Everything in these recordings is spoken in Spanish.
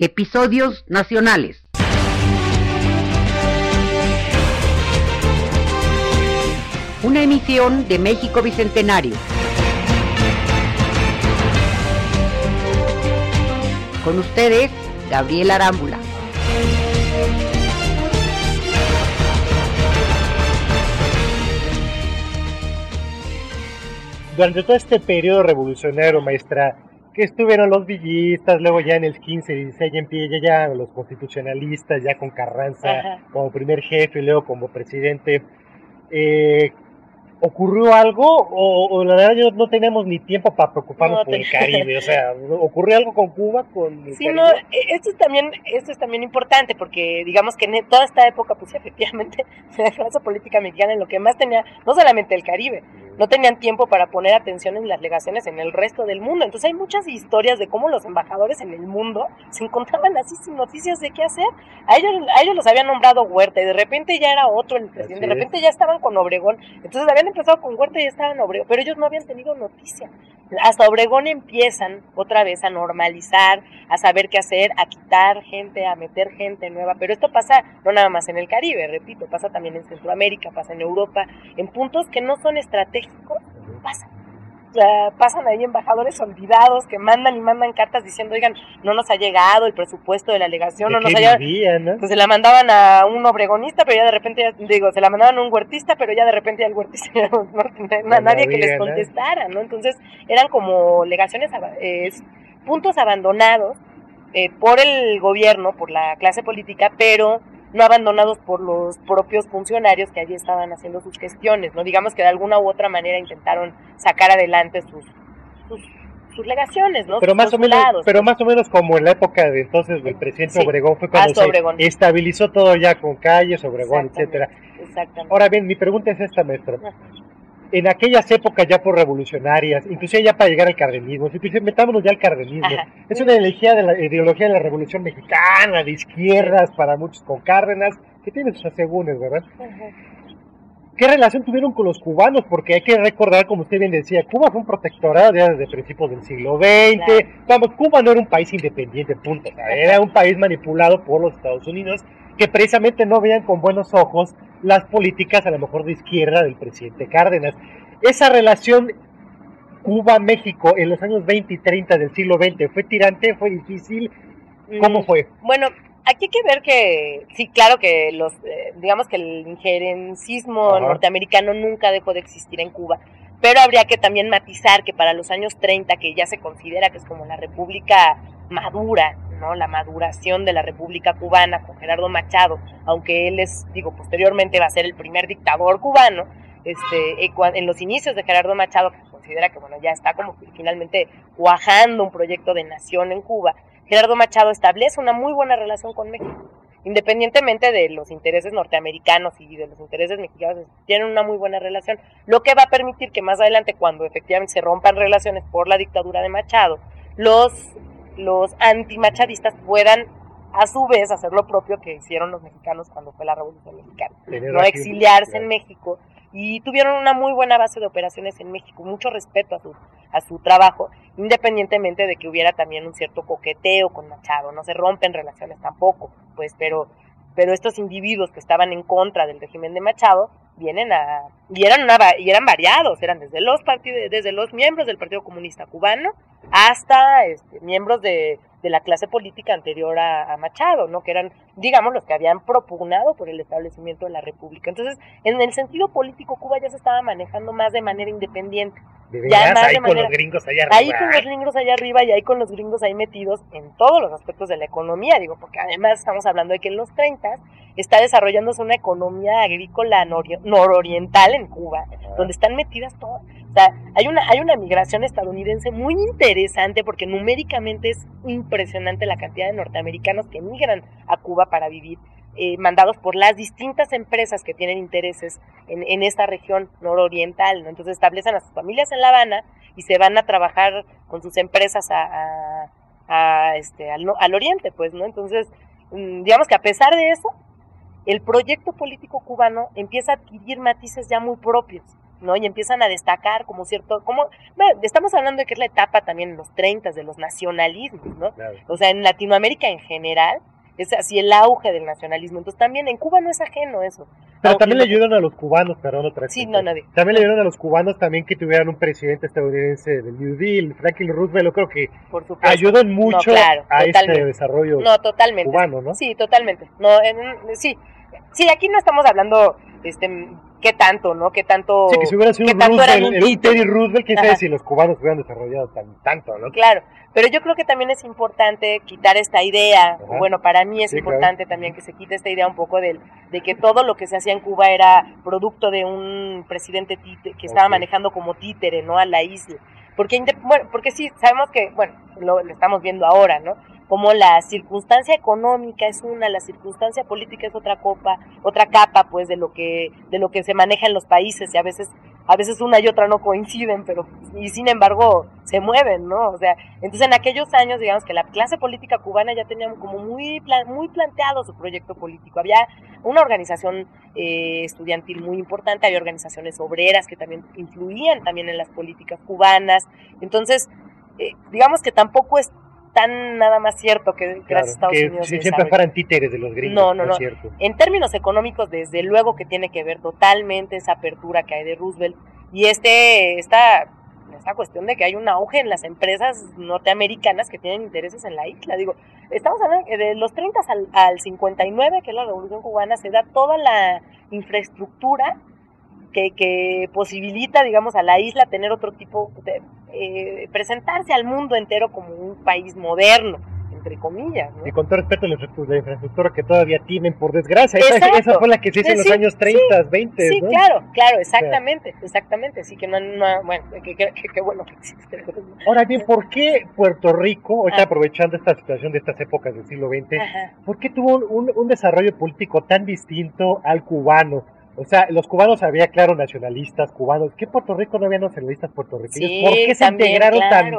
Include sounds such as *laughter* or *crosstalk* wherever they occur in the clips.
Episodios nacionales. Una emisión de México Bicentenario. Con ustedes, Gabriel Arámbula. Durante todo este periodo revolucionario, maestra, que estuvieron los villistas, luego ya en el 15, 16 ya empieza ya los constitucionalistas, ya con Carranza Ajá. como primer jefe, luego como presidente. Eh, ¿Ocurrió algo o, o la verdad yo no tenemos ni tiempo para preocuparnos No, por el Caribe? O sea, ¿ocurrió algo con Cuba? Con el Sí, Caribe? no, e- esto es también, esto es también importante porque digamos que en toda esta época, pues *laughs* efectivamente, la clase política mexicana en lo que más tenía, no solamente el Caribe, no tenían tiempo para poner atención en las legaciones en el resto del mundo. Entonces hay muchas historias de cómo los embajadores en el mundo se encontraban así sin noticias de qué hacer. A ellos, a ellos los habían nombrado Huerta y de repente ya era otro el presidente, de repente ya estaban con Obregón. Entonces habían empezado con Huerta y estaban Obregón, pero ellos no habían tenido noticia. Hasta Obregón empiezan otra vez a normalizar, a saber qué hacer, a quitar gente, a meter gente nueva. Pero esto pasa no nada más en el Caribe, repito, pasa también en Centroamérica, pasa en Europa, en puntos que no son estratégicos, pasan. Sea, pasan ahí embajadores olvidados que mandan y mandan cartas diciendo, oigan, no nos ha llegado el presupuesto de la delegación, ¿De no nos ha llegado. no? Pues se la mandaban a un obregonista, pero ya de repente, ya- digo, se la mandaban a un huertista, pero ya de repente ya el huertista *laughs* ya no, no no nadie que les contestara, ¿no? Entonces eran como legaciones, eh, puntos abandonados eh, por el gobierno, por la clase política, pero no abandonados por los propios funcionarios que allí estaban haciendo sus gestiones, ¿no? Digamos que de alguna u otra manera intentaron sacar adelante sus, sus, sus legaciones, ¿no? Pero Sus más o menos, pero más o menos como en la época de entonces del presidente Sí, Obregón fue cuando hasta se Obregón. estabilizó todo ya con calles, Obregón, Exactamente. etcétera. Exactamente. Ahora bien, mi pregunta es esta, maestro. En aquellas épocas ya por revolucionarias, inclusive ya para llegar al cardenismo, inclusive metámonos ya al cardenismo, Ajá. es una ideología de la ideología de la revolución mexicana, de izquierdas, para muchos con Cárdenas, que tiene sus asegúnes, ¿verdad? Ajá. ¿Qué relación tuvieron con los cubanos? Porque hay que recordar, como usted bien decía, Cuba fue un protectorado ya desde principios del siglo XX. Claro. Vamos, Cuba no era un país independiente, punto. O sea, era un país manipulado por los Estados Unidos que precisamente no veían con buenos ojos las políticas, a lo mejor de izquierda, del presidente Cárdenas. Esa relación Cuba-México en los años 20 y 30 del siglo XX fue tirante, fue difícil. ¿Cómo Mm, fue? Bueno, aquí hay que ver que, sí, claro que los, eh, digamos que el injerencismo Ajá. norteamericano nunca dejó de existir en Cuba, pero habría que también matizar que para los años 30, que ya se considera que es como la república madura, La maduración de la república cubana con Gerardo Machado, aunque él es, digo, posteriormente va a ser el primer dictador cubano, este, en los inicios de Gerardo Machado, que considera que, bueno, ya está como finalmente cuajando un proyecto de nación en Cuba, Gerardo Machado establece una muy buena relación con México. Independientemente de los intereses norteamericanos y de los intereses mexicanos, tienen una muy buena relación, lo que va a permitir que más adelante, cuando efectivamente se rompan relaciones por la dictadura de Machado, los, los antimachadistas puedan a su vez hacer lo propio que hicieron los mexicanos cuando fue la Revolución Mexicana Tener no aquí- exiliarse en. México y tuvieron una muy buena base de operaciones en México, mucho respeto a su, a su trabajo, independientemente de que hubiera también un cierto coqueteo con Machado, no se rompen relaciones tampoco, pues, pero, pero estos individuos que estaban en contra del régimen de Machado vienen a, y eran una, y eran variados, eran desde los partidos, desde los miembros del Partido Comunista Cubano hasta este, miembros de, de la clase política anterior a, a Machado, ¿no? Que eran, digamos, los que habían propugnado por el establecimiento de la República. Entonces, en el sentido político, Cuba ya se estaba manejando más de manera independiente. De ya más ahí de con manera- los gringos allá Ahí arriba. con los gringos allá arriba y ahí con los gringos ahí metidos en todos los aspectos de la economía, digo, porque además estamos hablando de que en los 30 está desarrollándose una economía agrícola nororiental en Cuba, donde están metidas todas. O sea, hay una, hay una migración estadounidense muy interesante porque numéricamente es impresionante la cantidad de norteamericanos que migran a Cuba para vivir, eh, mandados por las distintas empresas que tienen intereses en, en esta región nororiental. ¿no? Entonces establecen a sus familias en La Habana y se van a trabajar con sus empresas a, este, al oriente, pues, ¿no? Entonces, mm, digamos que a pesar de eso, el proyecto político cubano empieza a adquirir matices ya muy propios. ¿No? Y empiezan a destacar como cierto, como, bueno, estamos hablando de que es la etapa también en los 30 de los nacionalismos, ¿no? O sea, en Latinoamérica en general, es así el auge del nacionalismo. Entonces también en Cuba no es ajeno eso. Pero también le ayudan a los cubanos, perdón, otra Sí, no, nadie. También le ayudan a los cubanos también que tuvieran un presidente estadounidense del New Deal, Franklin Roosevelt, yo creo que Por supuesto. ayudan mucho a este desarrollo no, totalmente. cubano, ¿no? Sí, totalmente. No, en, sí, sí, aquí no estamos hablando, este, qué tanto, ¿no? Qué tanto. Sí, que si hubiera sido un Roosevelt, un Teddy Roosevelt, quién sabe si los cubanos hubieran desarrollado tan, tanto, ¿no? Claro, pero yo creo que también es importante quitar esta idea, bueno, para mí es importante también que se quite esta idea un poco de, de que todo lo que se hacía en Cuba era producto de un presidente que estaba manejando como títere, ¿no? A la isla. Porque, bueno, porque sí, sabemos que, bueno, lo, lo estamos viendo ahora, ¿no? Como la circunstancia económica es una, la circunstancia política es otra copa, otra capa pues de lo que de lo que se maneja en los países y a veces a veces una y otra no coinciden, pero y sin embargo se mueven, ¿no? O sea, entonces en aquellos años digamos que la clase política cubana ya tenía como muy muy planteado su proyecto político. Había una organización eh, estudiantil muy importante, había organizaciones obreras que también influían también en las políticas cubanas. Entonces, eh, digamos que tampoco es tan nada más cierto que gracias a Estados Unidos. Si siempre fueran títeres de los gringos. No, no, no. En términos económicos, desde luego que tiene que ver totalmente esa apertura que hay de Roosevelt y este, esta, esta cuestión de que hay un auge en las empresas norteamericanas que tienen intereses en la isla. Digo, estamos hablando de los 30 al, al 59, que es la Revolución Cubana, se da toda la infraestructura que, que, posibilita, digamos, a la isla tener otro tipo de, eh, presentarse al mundo entero como un país moderno, entre comillas. Y con todo respeto a la infraestructura que todavía tienen, por desgracia. Esa, fue la que se hizo en los años 30, 20. Sí, claro, claro, exactamente, exactamente. Sí, que no, bueno, que, bueno que existe. Ahora bien, ¿por qué Puerto Rico, ahorita aprovechando esta situación de estas épocas del siglo XX, ¿por qué tuvo un, un desarrollo político tan distinto al cubano? O sea, los cubanos había, claro, nacionalistas cubanos. ¿Qué Puerto Rico no había nacionalistas puertorriqueños? ¿Por qué se integraron tan,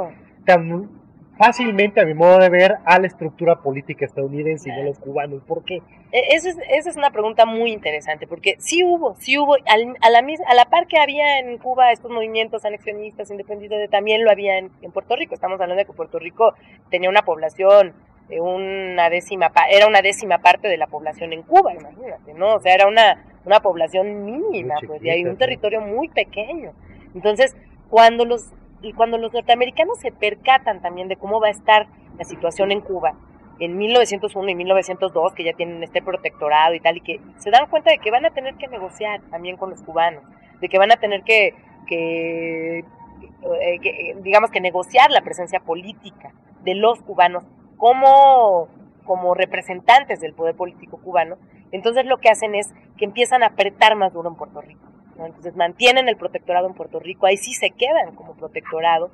tan fácilmente, a mi modo de ver, a la estructura política estadounidense y no los cubanos? ¿Por qué? E, esa es, esa es una pregunta muy interesante, porque sí hubo, sí hubo, a, la, a la par que había en Cuba estos movimientos anexionistas, independientes, también lo había en, en Puerto Rico. Estamos hablando de que Puerto Rico tenía una población una décima era una décima parte de la población en Cuba, imagínate, ¿no? O sea, era una, una población mínima, pues, y hay un territorio muy pequeño. Entonces, cuando los cuando los norteamericanos se percatan también de cómo va a estar la situación en Cuba en 1901 y 1902, que ya tienen este protectorado y tal, y que se dan cuenta de que van a tener que negociar también con los cubanos, de que van a tener que, que, eh, que digamos que negociar la presencia política de los cubanos como, como representantes del poder político cubano, entonces lo que hacen es que empiezan a apretar más duro en Puerto Rico. Entonces mantienen el protectorado en Puerto Rico, ahí sí se quedan como protectorado,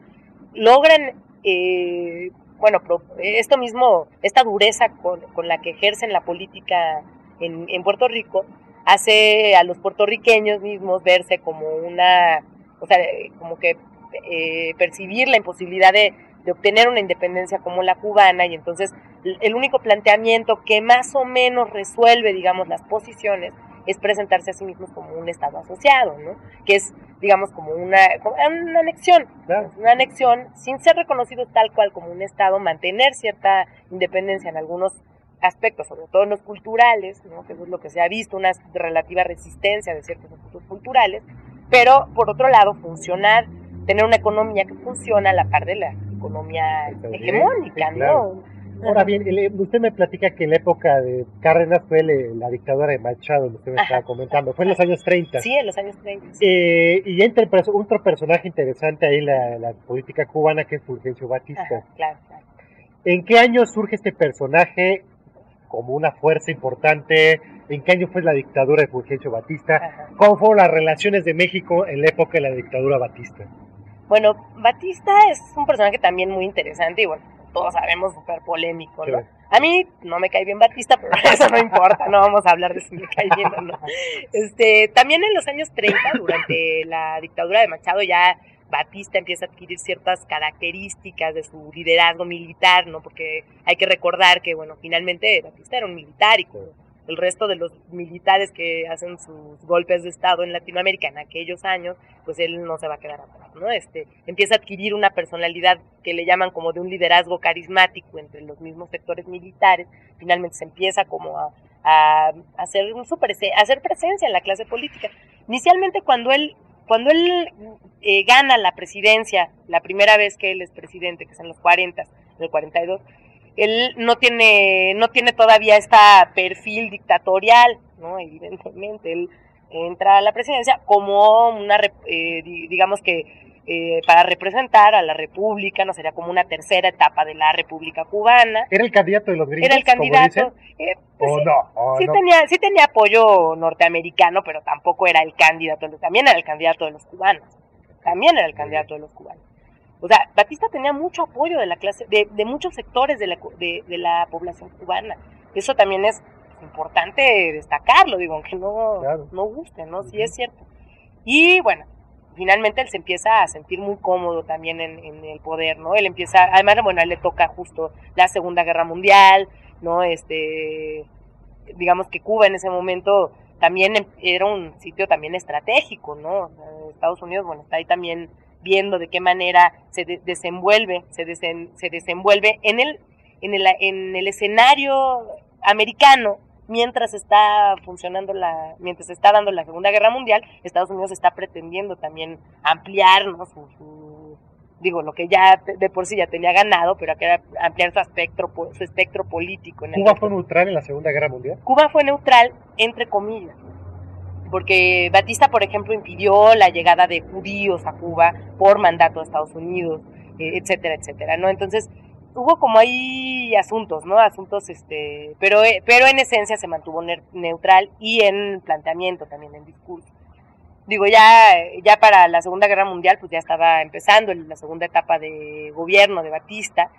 logran, eh, bueno, esto mismo, esta dureza con, con, la que ejercen la política en, en Puerto Rico, hace a los puertorriqueños mismos verse como una, o sea, como que eh, percibir la imposibilidad de, de obtener una independencia como la cubana y entonces el único planteamiento que más o menos resuelve, digamos, las posiciones es presentarse a sí mismos como un Estado asociado, ¿no? Que es, digamos, como una, una anexión, una anexión sin ser reconocido tal cual como un Estado, mantener cierta independencia en algunos aspectos, sobre todo en los culturales, ¿no? que eso es lo que se ha visto, una relativa resistencia de ciertos aspectos culturales, pero por otro lado funcionar, tener una economía que funciona a la par de la economía hegemónica, ¿no? Ahora bien, usted me platica que en la época de Cárdenas fue la dictadura de Machado, lo usted me estaba comentando, fue en los años 30. Sí, en los años 30. Eh, y entra otro personaje interesante ahí en la, política cubana que es Fulgencio Batista. claro, claro. ¿En qué año surge este personaje como una fuerza importante? ¿En qué año fue la dictadura de Fulgencio Batista? ¿Cómo fueron las relaciones de México en la época de la dictadura Batista? Bueno, Batista es un personaje también muy interesante y bueno, todos sabemos, súper polémico, ¿no? A mí no me cae bien Batista, pero *laughs* eso no importa, no vamos a hablar de si me cae bien o no. Este, también en los años 30, durante la dictadura de Machado, ya Batista empieza a adquirir ciertas características de su liderazgo militar, ¿no? Porque hay que recordar que, bueno, finalmente Batista era un militar y como el resto de los militares que hacen sus golpes de estado en Latinoamérica en aquellos años, pues él no se va a quedar atrás, ¿no? Este, empieza a adquirir una personalidad que le llaman como de un liderazgo carismático entre los mismos sectores militares, finalmente se empieza como a, hacer, su hacer presencia en la clase política. Inicialmente cuando él cuando él eh, gana la presidencia, la primera vez que él es presidente, que es en los 40, en el 42, él no tiene, no tiene todavía este perfil dictatorial, ¿no? Evidentemente, él entra a la presidencia como una, eh, digamos que eh, para representar a la República, no sería como una tercera etapa de la República Cubana. ¿Era el candidato de los gringos? Era el candidato. Eh, pues ¿O sí, no? sí, Tenía, sí tenía apoyo norteamericano, pero tampoco era el candidato, también era el candidato de los cubanos. También era el candidato de los cubanos. O sea, Batista tenía mucho apoyo de la clase, de, de muchos sectores de la, de, de la población cubana. Eso también es importante destacarlo, digo, aunque no, no guste, ¿no? Sí es cierto. Y bueno, finalmente él se empieza a sentir muy cómodo también en, el poder, ¿no? Él empieza, además, bueno, a él le toca justo la Segunda Guerra Mundial, ¿no? Este, digamos que Cuba en ese momento también era un sitio también estratégico, ¿no? Estados Unidos, bueno, está ahí también viendo de qué manera se desenvuelve, se, se desenvuelve en el, en el, en el escenario americano mientras está funcionando la, mientras está dando la Segunda Guerra Mundial, Estados Unidos está pretendiendo también ampliar, ¿no? Su, digo, lo que ya de por sí ya tenía ganado, pero que ampliar su espectro, su espectro político. ¿Cuba fue neutral en la Segunda Guerra Mundial? Cuba fue neutral, entre comillas, porque Batista, por ejemplo, impidió la llegada de judíos a Cuba por mandato de Estados Unidos, eh, etcétera, etcétera, ¿no? Entonces, hubo como ahí asuntos, ¿no? Asuntos, este, pero, eh, pero en esencia se mantuvo neutral y en planteamiento también, en discurso. Digo, ya, ya para la Segunda Guerra Mundial, pues ya estaba empezando la segunda etapa de gobierno de Batista.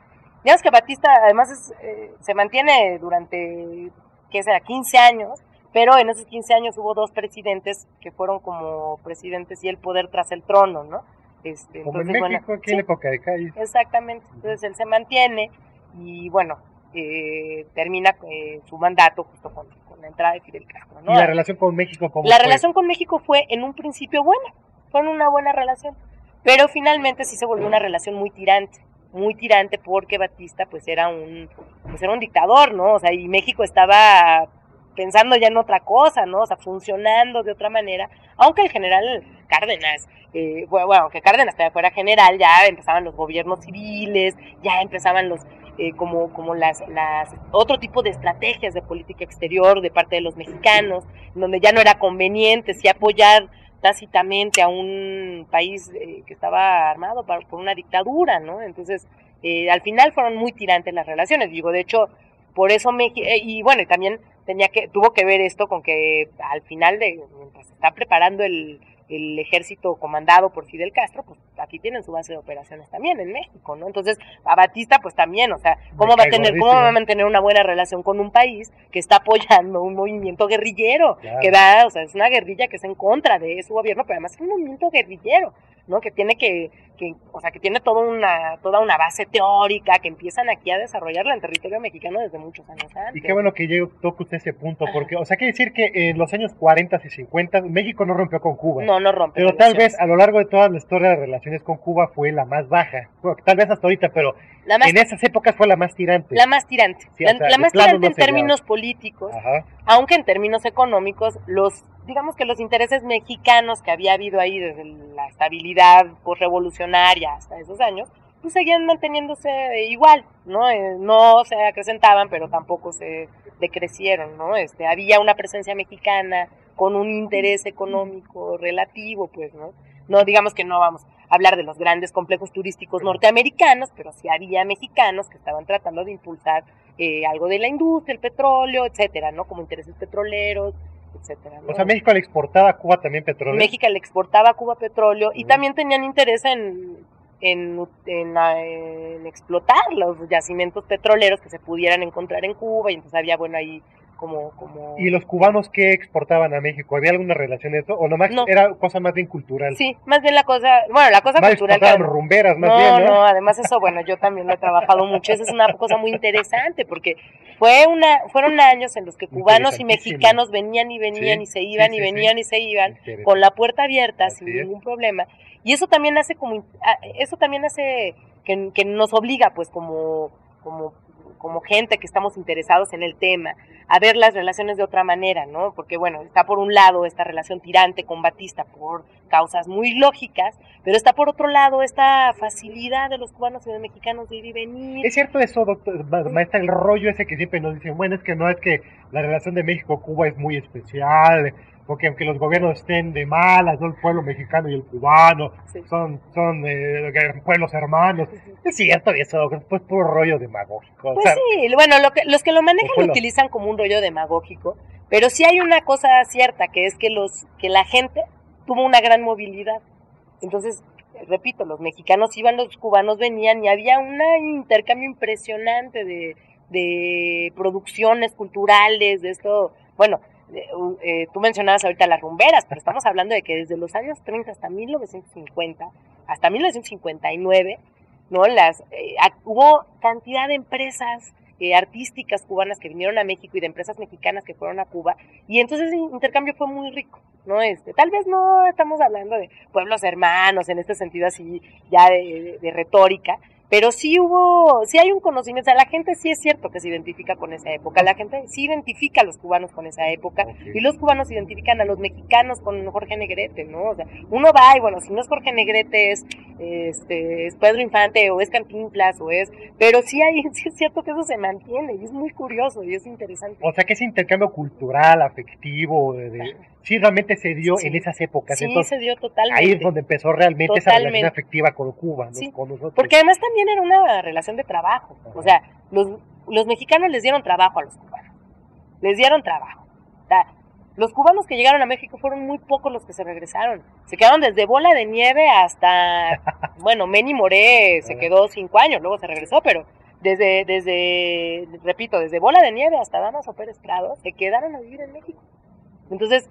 Digamos que Batista además eh, se mantiene durante, ¿qué será?, 15 años, pero en esos 15 años hubo dos presidentes que fueron como presidentes y el poder tras el trono, ¿no? Este, Como en México, aquí en época de calle. Exactamente, entonces él se mantiene y bueno, eh, termina eh, su mandato justo con, la entrada de Fidel Castro. ¿no? ¿Y la relación con México cómo La relación con México fue en un principio buena, fue una buena relación, pero finalmente sí se volvió una relación muy tirante muy tirante porque Batista pues era un pues era un dictador, ¿no? O sea, y México estaba pensando ya en otra cosa, ¿no? O sea, funcionando de otra manera, aunque el general Cárdenas, eh, bueno, aunque Cárdenas fuera general, ya empezaban los gobiernos civiles, ya empezaban los, eh, como, como las, las, otro tipo de estrategias de política exterior de parte de los mexicanos, donde ya no era conveniente si apoyar tácitamente a un país eh, que estaba armado por, una dictadura, ¿no? Entonces, al final fueron muy tirantes las relaciones, digo, de hecho, por eso México, y bueno, y también tenía que, tuvo que ver esto con que al final de, mientras está preparando el, el ejército comandado por Fidel Castro, pues aquí tienen su base de operaciones también en México, ¿no? Entonces, a Batista pues también, o sea, ¿cómo va a tener cómo va a mantener una buena relación con un país que está apoyando un movimiento guerrillero, que da, o sea, es una guerrilla que es en contra de su gobierno, pero además es un movimiento guerrillero, ¿no? Que tiene que, que o sea, que tiene toda una toda una base teórica que empiezan aquí a desarrollarla en territorio mexicano desde muchos años antes. Y qué bueno que yo toque usted ese punto, porque, o sea, quiere decir que en los años 40 y 50 México no rompió con Cuba. No, no rompe. Pero tal vez a lo largo de toda la historia de relaciones con Cuba fue la más baja. tal vez hasta ahorita, pero en esas épocas fue la más tirante. La más tirante. la, más tirante en términos políticos, aunque en términos económicos, los digamos que los intereses mexicanos que había habido ahí desde la estabilidad revolucionaria hasta esos años, pues seguían manteniéndose igual, ¿no? Eh, no se acrecentaban, pero tampoco se decrecieron, ¿no? Este, había una presencia mexicana con un interés económico relativo, pues, ¿no? No digamos que no vamos hablar de los grandes complejos turísticos norteamericanos, pero sí había mexicanos que estaban tratando de impulsar eh, algo de la industria, el petróleo, etcétera, ¿no? Como intereses petroloreros, etcétera. O sea, México le exportaba a Cuba también petróleo. México le exportaba a Cuba petróleo y también tenían interés en, en, en, explotar los yacimientos petroleros que se pudieran encontrar en Cuba y entonces había, bueno, ahí como, como... ¿Y los cubanos qué exportaban a México? ¿Había alguna relación de eso? ¿O nomás No. era cosa más bien cultural? Sí, más bien la cosa, bueno, la cosa Más cultural. claro. rumberas, más no, bien, ¿no? no, además eso, bueno, yo también lo he trabajado mucho, esa es una cosa muy interesante, porque fue una, fueron años en los que cubanos y mexicanos venían y venían Sí, y se iban sí, y venían sí. y se iban, con la puerta abierta, Así sin es. ningún problema, y eso también hace como, ah, eso también hace que, que nos obliga, pues, como, como, como gente que estamos interesados en el tema, a ver las relaciones de otra manera, ¿no? Porque, bueno, está por un lado esta relación tirante con Batista por causas muy lógicas, pero está por otro lado esta facilidad de los cubanos y de los mexicanos de ir y venir. ¿Es cierto eso, doctor, ma- maestra, el rollo ese que siempre nos dicen, bueno, es que no es que la relación de México-Cuba es muy especial, porque aunque los gobiernos estén de malas, ¿no? el pueblo mexicano y el cubano Sí. son, son eh, pueblos hermanos. Es cierto eso, doctor, pues puro rollo demagógico. o Pues sea, sí, bueno, lo que, los que lo manejan lo utilizan como un rollo demagógico, pero sí hay una cosa cierta, que es que, los, que la gente tuvo una gran movilidad. Entonces, repito, los mexicanos iban, los cubanos venían y había un intercambio impresionante de, de producciones culturales, de esto, bueno, eh, tú mencionabas ahorita las rumberas, pero estamos hablando de que desde los años 30 hasta 1950, hasta 1959, ¿no? Las, eh, hubo cantidad de empresas eh, artísticas cubanas que vinieron a México y de empresas mexicanas que fueron a Cuba, y entonces el intercambio fue muy rico, ¿no? Este, tal vez no estamos hablando de pueblos hermanos en este sentido así ya de retórica, pero sí hubo, sí hay un conocimiento, o sea, la gente sí es cierto que se identifica con esa época, la gente sí identifica a los cubanos con esa época, y los cubanos identifican a los mexicanos con Jorge Negrete, ¿no? O sea, uno va y bueno, si no es Jorge Negrete es, este, es Pedro Infante o es Cantinflas o es, pero sí hay, *laughs* sí es cierto que eso se mantiene y es muy curioso y es interesante. O sea, que ese intercambio cultural, afectivo, de, de- sí realmente se dio Sí. en esas épocas. Sí, Entonces, se dio totalmente. ahí es donde empezó realmente esa relación afectiva con Cuba, ¿no? Sí, con nosotros. Porque además también era una relación de trabajo. O sea, los, los mexicanos les dieron trabajo a los cubanos. Les dieron trabajo. O sea, los cubanos que llegaron a México fueron muy pocos los que se regresaron. Se quedaron desde Bola de Nieve hasta, *laughs* bueno, Meni Moré se quedó cinco años, luego se regresó, pero desde, desde, repito, desde Bola de Nieve hasta Damaso Pérez Prado, se quedaron a vivir en México. Entonces,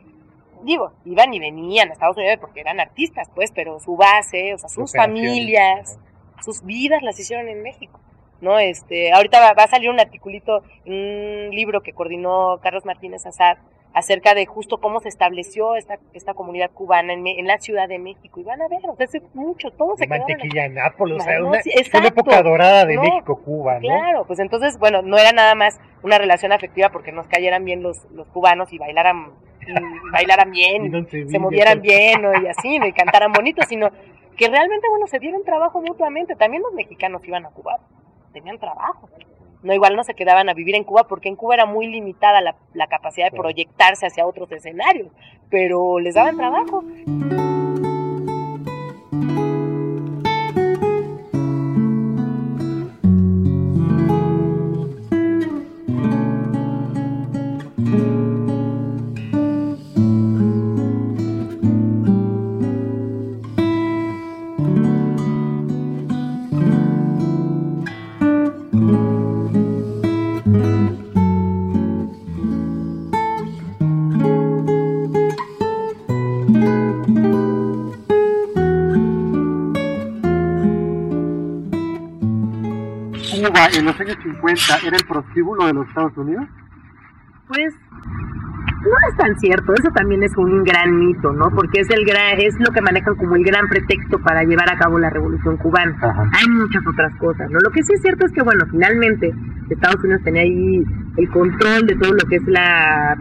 digo, iban y venían a Estados Unidos porque eran artistas, pues, pero su base, o sea, sus familias, sus vidas las hicieron en México. ¿no? Este, ahorita va, va a salir un articulito, un libro que coordinó Carlos Martínez Azad acerca de justo cómo se estableció esta, esta comunidad cubana en, en la Ciudad de México. Y van a ver, o sea, hace mucho, todos se. Mantequilla en Nápoles, o sea, No, una, sí, época dorada de No, México-Cuba, ¿no? Claro, pues entonces, bueno, no era nada más una relación afectiva porque nos cayeran bien los, los cubanos y bailaran, y bailaran bien, no se movieran bien ¿no? y así, y cantaran bonito, sino que realmente, bueno, se dieron trabajo mutuamente. También los mexicanos iban a Cuba, tenían trabajo. No, igual no se quedaban a vivir en Cuba porque en Cuba era muy limitada la, la capacidad de proyectarse hacia otros escenarios, pero les daban trabajo. Los años 50 era el prostíbulo de los Estados Unidos. Pues no es tan cierto, eso también es un gran mito, ¿no? Porque es el gran, es lo que manejan como el gran pretexto para llevar a cabo la revolución cubana. Ajá. Hay muchas otras cosas, ¿no? Lo que sí es cierto es que, bueno, finalmente Estados Unidos tenía ahí el control de todo lo que es la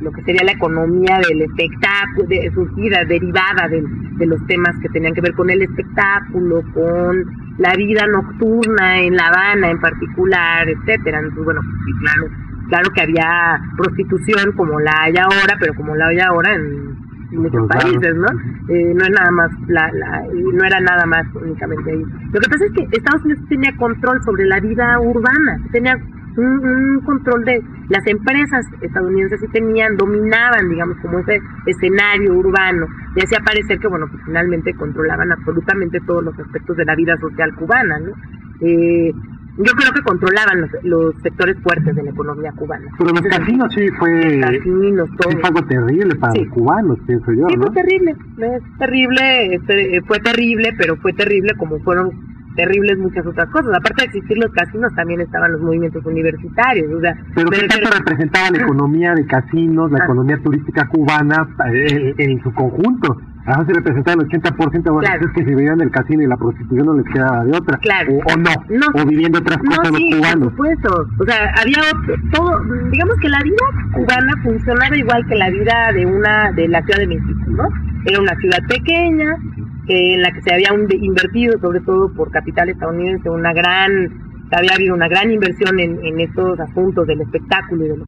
lo que sería la economía del espectáculo, de, surgida, derivada de, de los temas que tenían que ver con el espectáculo, con la vida nocturna en La Habana en particular, etcétera. Entonces, bueno, sí, claro, claro que había prostitución como la hay ahora, pero como la hay ahora en muchos países, ¿no? Eh, no es nada más, la, la- no era nada más únicamente ahí. Lo que pasa es que Estados Unidos tenía control sobre la vida urbana, tenía un, un control de las empresas estadounidenses sí tenían, dominaban, digamos, como ese escenario urbano, y hacía parecer que, bueno, pues finalmente controlaban absolutamente todos los aspectos de la vida social cubana, ¿no? Eh, yo creo que controlaban los, los sectores fuertes de la economía cubana. Pero los casinos sí fue, Casinos, todo. sí fue algo terrible para Sí. los cubanos, pienso yo, Sí, ¿no? fue terrible, es terrible, este, fue terrible, pero fue terrible como fueron terribles muchas otras cosas. Aparte de existir los casinos, también estaban los movimientos universitarios, o sea, Pero ¿qué tanto representaba la economía de casinos, la Ah. economía turística cubana eh, en, su conjunto? A veces representaba el 80%, bueno, Claro. es que si vivían del casino y la prostitución no les quedaba de otra. Claro. O, o no, No. o viviendo otras No, cosas sí, los por cubanos. supuesto. O sea, había otro, todo, digamos que la vida cubana funcionaba igual que la vida de una, de la Ciudad de México, ¿no? Era una ciudad pequeña, en la que se había invertido, sobre todo por capital estadounidense, una gran, había habido una gran inversión en, estos asuntos del espectáculo y de, lo-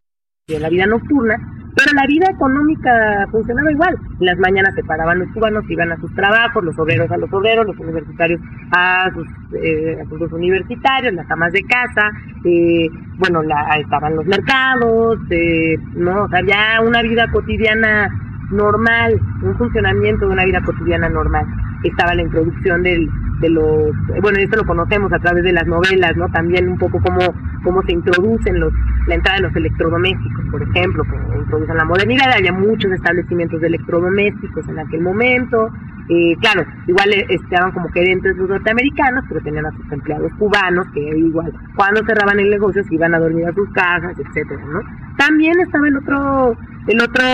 de la vida nocturna, pero la vida económica funcionaba igual. Las mañanas se paraban los cubanos, iban a sus trabajos, los obreros a los obreros, los universitarios a sus eh, asuntos universitarios, las amas de casa, eh, bueno, la, estaban los mercados, eh, no, o había una vida cotidiana normal, un funcionamiento de una vida cotidiana normal. Estaba la introducción del, de los, bueno, esto lo conocemos a través de las novelas, ¿no? También un poco cómo, cómo se introducen los, la entrada de los electrodomésticos, por ejemplo, que introducen la modernidad, había muchos establecimientos de electrodomésticos en aquel momento, eh, claro, igual eh, estaban como gerentes los norteamericanos, pero tenían a sus empleados cubanos, que igual cuando cerraban el negocio se iban a dormir a sus casas, etcétera, ¿no? También estaba el otro, el otro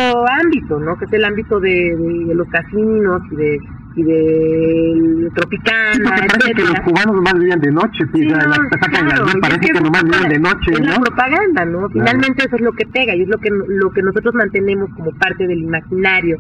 ámbito, ¿no? Que es el ámbito de- de los casinos y de y de Tropicana, Sí, parece que los cubanos nomás vivían de noche, sí, la- no, claro, y parece es que nomás vivían de la- noche, es la propaganda, ¿no? Finalmente eso es lo que pega y es lo que lo que nosotros mantenemos como parte del imaginario.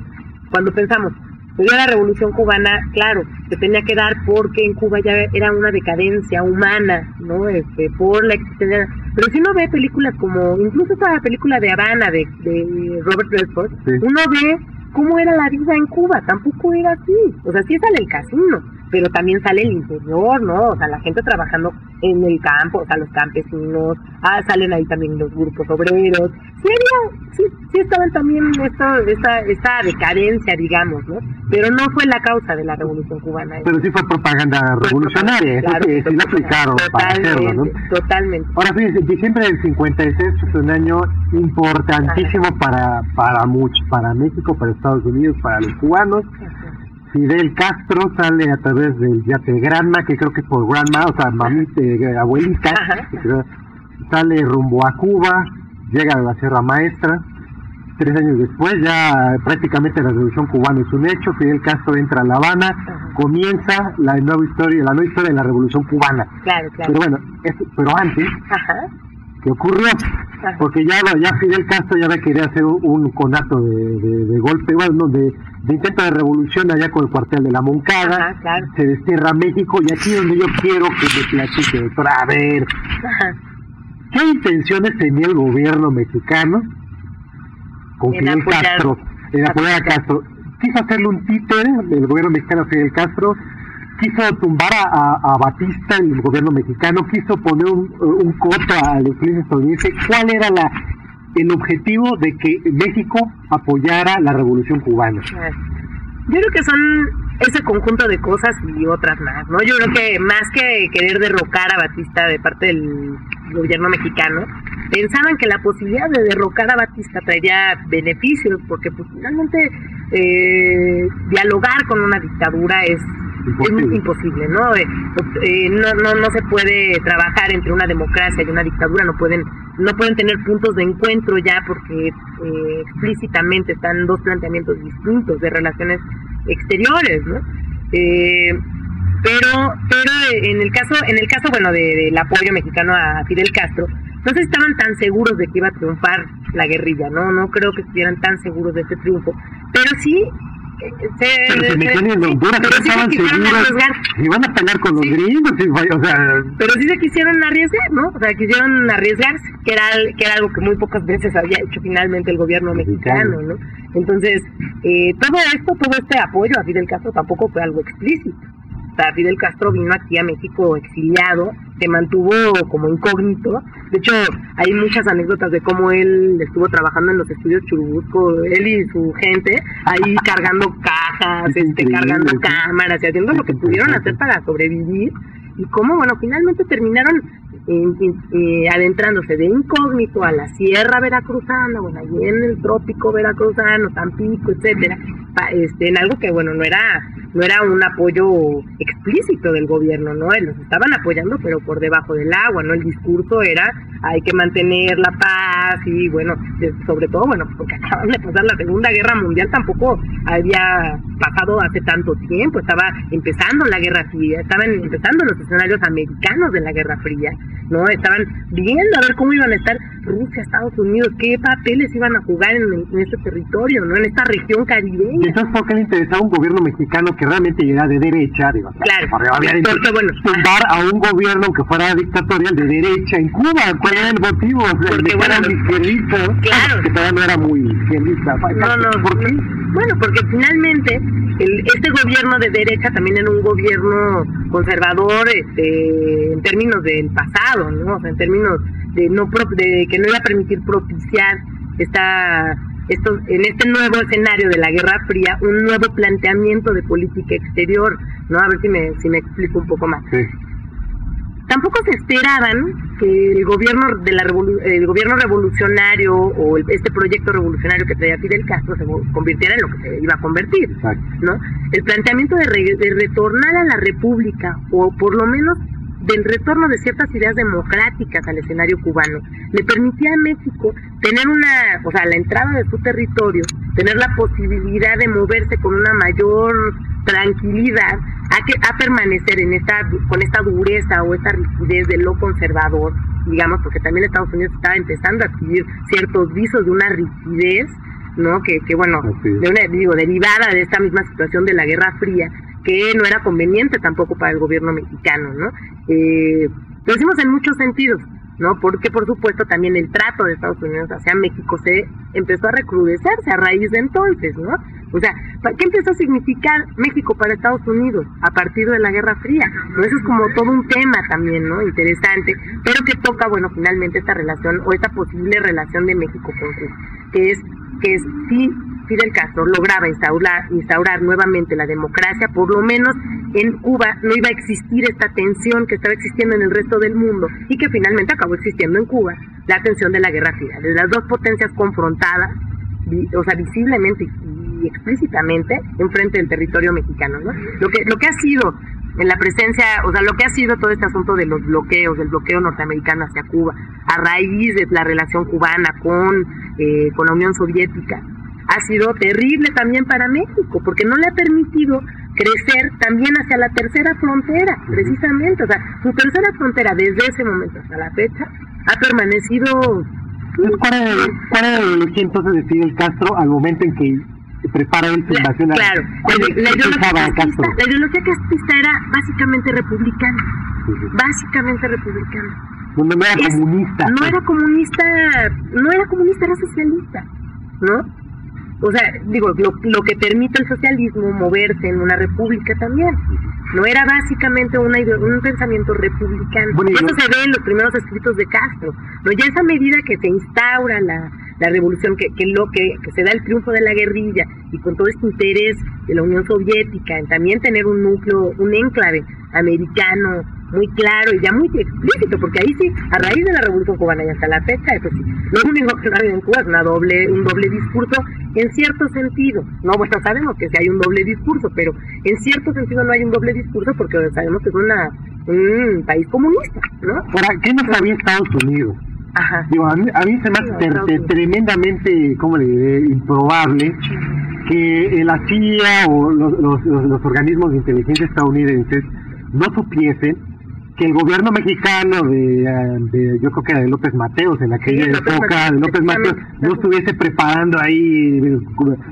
Cuando pensamos, se dio la revolución cubana, claro, se tenía que dar porque en Cuba ya era una decadencia humana, ¿no? Este, por la existencia. Pero si uno ve películas como, incluso esa película de Habana de, de Robert Redford, Sí. uno ve cómo era la vida en Cuba, tampoco era así. O sea, sí sale el casino, pero también sale el interior, ¿no? O sea, la gente trabajando en el campo, o sea, los campesinos, ah, salen ahí también los grupos obreros. Sí, había, sí, sí estaban también esto, esta, esta decadencia, digamos, ¿no? Pero no fue la causa de la revolución cubana. Pero sí fue propaganda revolucionaria, eso claro sí, que sí lo fue aplicaron para hacerlo, ¿no? Totalmente. Ahora fíjense, diciembre del 56 es un año importantísimo para para muchos, para México, para Estados Unidos, para los cubanos. Fidel Castro sale a través del yate Granma, que creo que es por Grandma, o sea, mamita, eh, abuelita, Ajá. sale rumbo a Cuba, llega a la Sierra Maestra. Tres años después, ya prácticamente la revolución cubana es un hecho. Fidel Castro entra a La Habana, Ajá. comienza la nueva historia, la nueva historia de la revolución cubana. Claro, claro. Pero bueno, es- pero antes, Ajá. ¿Qué ocurrió? Porque ya, ya Fidel Castro ya que quería hacer un, un conato de, de- de golpe, bueno, no, de, de intento de revolución allá con el cuartel de la Moncada. Ajá, claro. Se destierra México y aquí es donde yo quiero que me platique, doctora. A ver, Ajá. ¿qué intenciones tenía el gobierno mexicano con En Fidel apoyar- Castro? En apoyar a Castro. Quiso hacerle un títere del gobierno mexicano a Fidel Castro, quiso tumbar a, a- a Batista, el gobierno mexicano, quiso poner un, un coto al influencia estadounidense. ¿Cuál era la el objetivo de que México apoyara la revolución cubana? Yo creo que son ese conjunto de cosas y otras más, ¿no? Yo creo que más que querer derrocar a Batista de parte del gobierno mexicano, pensaban que la posibilidad de derrocar a Batista traería beneficios, porque pues finalmente eh, dialogar con una dictadura es Imposible. es imposible, ¿no? Eh, eh, no, no, no se puede trabajar entre una democracia y una dictadura, no pueden, no pueden tener puntos de encuentro ya porque eh, explícitamente están dos planteamientos distintos de relaciones exteriores, ¿no? Eh, pero, pero en el caso, en el caso, bueno, de- del apoyo mexicano a Fidel Castro, no si estaban tan seguros de que iba a triunfar la guerrilla, ¿no? No creo que estuvieran tan seguros de ese triunfo, pero sí eh, se, Pero se en sí, Honduras, pero no sí se estaban. Si van a pelear con los gringos, o sea, pero sí se quisieron arriesgar, ¿no? O sea, quisieron arriesgarse, que era, que era algo que muy pocas veces había hecho finalmente el gobierno mexicano, ¿no? Entonces, eh, todo esto, todo este apoyo a Fidel Castro tampoco fue algo explícito. Fidel Castro vino aquí a México exiliado, se mantuvo como incógnito. De hecho, hay muchas anécdotas de cómo él estuvo trabajando en los estudios Churubusco, él y su gente, ahí *laughs* cargando cajas, Es este, cargando sí. cámaras y haciendo lo que pudieron hacer para sobrevivir y cómo, bueno, finalmente terminaron adentrándose de incógnito a la sierra veracruzana, bueno, allí en el trópico veracruzano, Tampico, etcétera, este, en algo que, bueno, no era, no era un apoyo explícito del gobierno, ¿no? Los estaban apoyando, pero por debajo del agua, ¿no? El discurso era, hay que mantener la paz y, bueno, sobre todo, bueno, porque *laughs* acaban de pasar la Segunda Guerra Mundial, tampoco había pasado hace tanto tiempo, estaba empezando la Guerra Fría, estaban empezando los escenarios americanos de la Guerra Fría, ¿no? Estaban viendo a ver cómo iban a estar Rusia, Estados Unidos, qué papeles iban a jugar en, en este territorio, ¿no? En esta región caribeña. ¿Y entonces por qué le interesaba a un gobierno mexicano que realmente era de derecha? Digo, claro, había porque, bueno, tumbar a un gobierno que fuera dictatorial de derecha en Cuba. ¿Cuál era el motivo? Porque, bueno, izquierdista, claro. que todavía no era muy izquierdista. No, no, ¿por qué? Bueno, porque finalmente el, este gobierno de derecha también era un gobierno conservador este, en términos del pasado, ¿no? O sea, en términos de no de que no iba a permitir propiciar esta esto, en este nuevo escenario de la Guerra Fría un nuevo planteamiento de política exterior, ¿no? A ver si me, si me explico un poco más. Tampoco se esperaban que el gobierno de la el gobierno revolucionario o este proyecto revolucionario que traía Fidel Castro se convirtiera en lo que se iba a convertir, ¿no? El planteamiento de, de retornar a la república o por lo menos del retorno de ciertas ideas democráticas al escenario cubano, le permitía a México tener una, o sea, la entrada de su territorio, tener la posibilidad de moverse con una mayor tranquilidad a, que, a permanecer en esta, con esta dureza o esta rigidez de lo conservador, digamos, porque también Estados Unidos estaba empezando a adquirir ciertos visos de una rigidez, ¿no? Que, que bueno, de una, digo, derivada de esta misma situación de la Guerra Fría, que no era conveniente tampoco para el gobierno mexicano, ¿no? Eh, lo decimos en muchos sentidos, ¿no? Porque por supuesto también el trato de Estados Unidos hacia México se empezó a recrudecerse a raíz de entonces, ¿no? O sea, ¿qué empezó a significar México para Estados Unidos a partir de la Guerra Fría? ¿No? Eso es como todo un tema también, ¿no? Interesante, pero que toca, bueno, finalmente esta relación o esta posible relación de México con Cuba, que es que es sí Fidel Castro lograba instaurar, instaurar nuevamente la democracia, por lo menos en Cuba no iba a existir esta tensión que estaba existiendo en el resto del mundo y que finalmente acabó existiendo en Cuba, la tensión de la Guerra Fría, de las dos potencias confrontadas, o sea, visiblemente y explícitamente enfrente del territorio mexicano, ¿no? Lo que, lo que ha sido en la presencia, o sea, lo que ha sido todo este asunto de los bloqueos, del bloqueo norteamericano hacia Cuba, a raíz de la relación cubana con, eh, con la Unión Soviética, ha sido terrible también para México, porque no le ha permitido crecer también hacia la tercera frontera, precisamente. O sea, su tercera frontera desde ese momento hasta la fecha ha permanecido... ¿Cuál era, el entonces de Fidel Castro al momento en que prepara su invasión Claro, la, ideología castista, era básicamente republicana, básicamente republicana. No, era comunista. No era comunista, no era comunista, era socialista, ¿no? O sea, digo, lo, que permite el socialismo moverse en una república también. No era básicamente una un pensamiento republicano. Eso se ve en los primeros escritos de Castro. ¿no? Ya esa medida que se instaura la, la revolución, que, que, lo, que, que se da el triunfo de la guerrilla y con todo este interés de la Unión Soviética en también tener un núcleo, un enclave americano muy claro y ya muy explícito, porque ahí sí, a raíz de la Revolución Cubana y hasta la fecha, eso sí, lo único que hay en Cuba es una doble, un doble discurso en cierto sentido. No, bueno, sabemos que sí hay un doble discurso, pero en cierto sentido no hay un doble discurso porque sabemos que es una, un país comunista, ¿no? ¿Para qué no sabía Estados Unidos? Ajá. Digo, a mí, a mí se me hace tremendamente, ¿cómo le diré?, improbable que la CIA o los, los, los organismos de inteligencia estadounidenses no supiesen que el gobierno mexicano de, eh, de, yo creo que de López Mateos en aquella época de López Mateos no estuviese preparando ahí eh,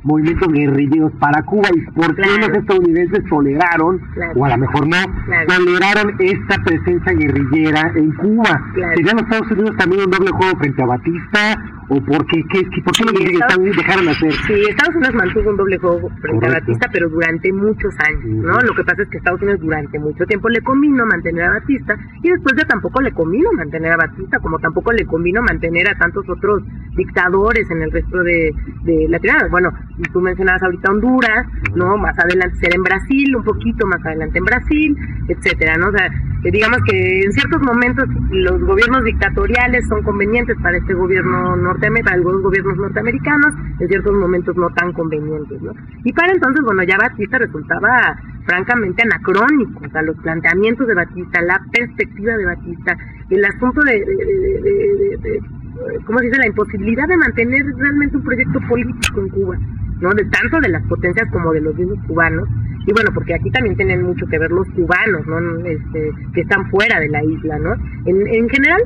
movimientos guerrilleros para Cuba y por qué los estadounidenses toleraron o a lo mejor no toleraron esta presencia guerrillera en Cuba serían los Estados Unidos también un doble juego frente a Batista o por qué, qué, por qué sí, los dejaron hacer. Sí Estados Unidos mantuvo un doble juego frente a Batista pero durante muchos años no lo que pasa es que Estados Unidos durante mucho tiempo le convino mantener a Batista y después ya tampoco le convino mantener a Batista, como tampoco le convino mantener a tantos otros dictadores en el resto de, de Latinoamérica. Bueno, tú mencionabas ahorita Honduras, ¿no? Más adelante será en Brasil, un poquito más adelante en Brasil, etcétera, ¿no? O sea, digamos que en ciertos momentos los gobiernos dictatoriales son convenientes para este gobierno norteamericano, para algunos gobiernos norteamericanos, en ciertos momentos no tan convenientes, ¿no? Y para entonces, bueno, ya Batista resultaba francamente anacrónico, o sea, los planteamientos de Batista, la perspectiva de Batista, el asunto de, ¿cómo se dice?, la imposibilidad de mantener realmente un proyecto político en Cuba, ¿no? De tanto de las potencias como de los mismos cubanos, y bueno, porque aquí también tienen mucho que ver los cubanos, ¿no? Este, que están fuera de la isla, ¿no? En, en general,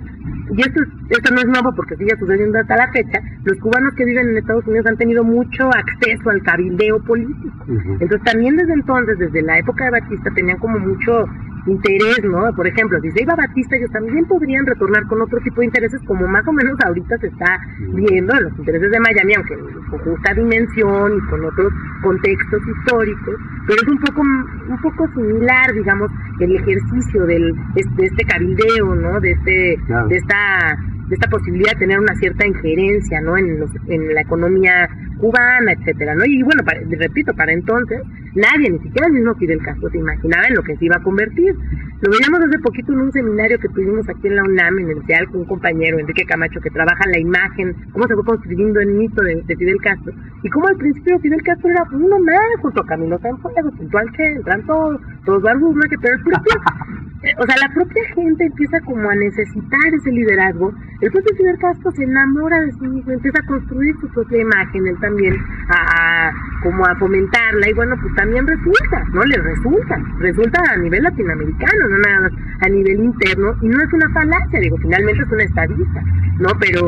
y esto, esto no es nuevo porque sigue sucediendo hasta la fecha, los cubanos que viven en Estados Unidos han tenido mucho acceso al cabildeo político. Entonces también desde entonces, desde la época de Batista, tenían como mucho interés, ¿no? Por ejemplo, si se iba Batista, ellos también podrían retornar con otro tipo de intereses, como más o menos ahorita se está viendo en los intereses de Miami, aunque con justa dimensión y con otros contextos históricos, pero es un poco un poco similar, digamos, el ejercicio del de este cabildeo, ¿no? De este de esta de esta posibilidad de tener una cierta injerencia ¿no? en, los, en la economía cubana, etcétera, ¿no? Y bueno, repito, para entonces nadie, ni siquiera el mismo Fidel Castro se imaginaba en lo que se iba a convertir. Lo veíamos hace poquito en un seminario que tuvimos aquí en la UNAM, en el CEAL, con un compañero, Enrique Camacho, que trabaja la imagen, cómo se fue construyendo el mito de, Fidel Castro, y cómo al principio Fidel Castro era uno más, junto a Camilo Santiago, junto al Che, entran todos, todos barbudos, ¿no? Que, pero el propio, *laughs* o sea, la propia gente empieza como a necesitar ese liderazgo. El propio Fidel Castro se enamora de sí mismo, empieza a construir su propia imagen, él también, a, como a fomentarla, y bueno, pues también resulta, ¿no? Le resulta, resulta a nivel latinoamericano, no nada más a nivel interno, y no es una falacia, digo, finalmente es una estadista, ¿no? Pero,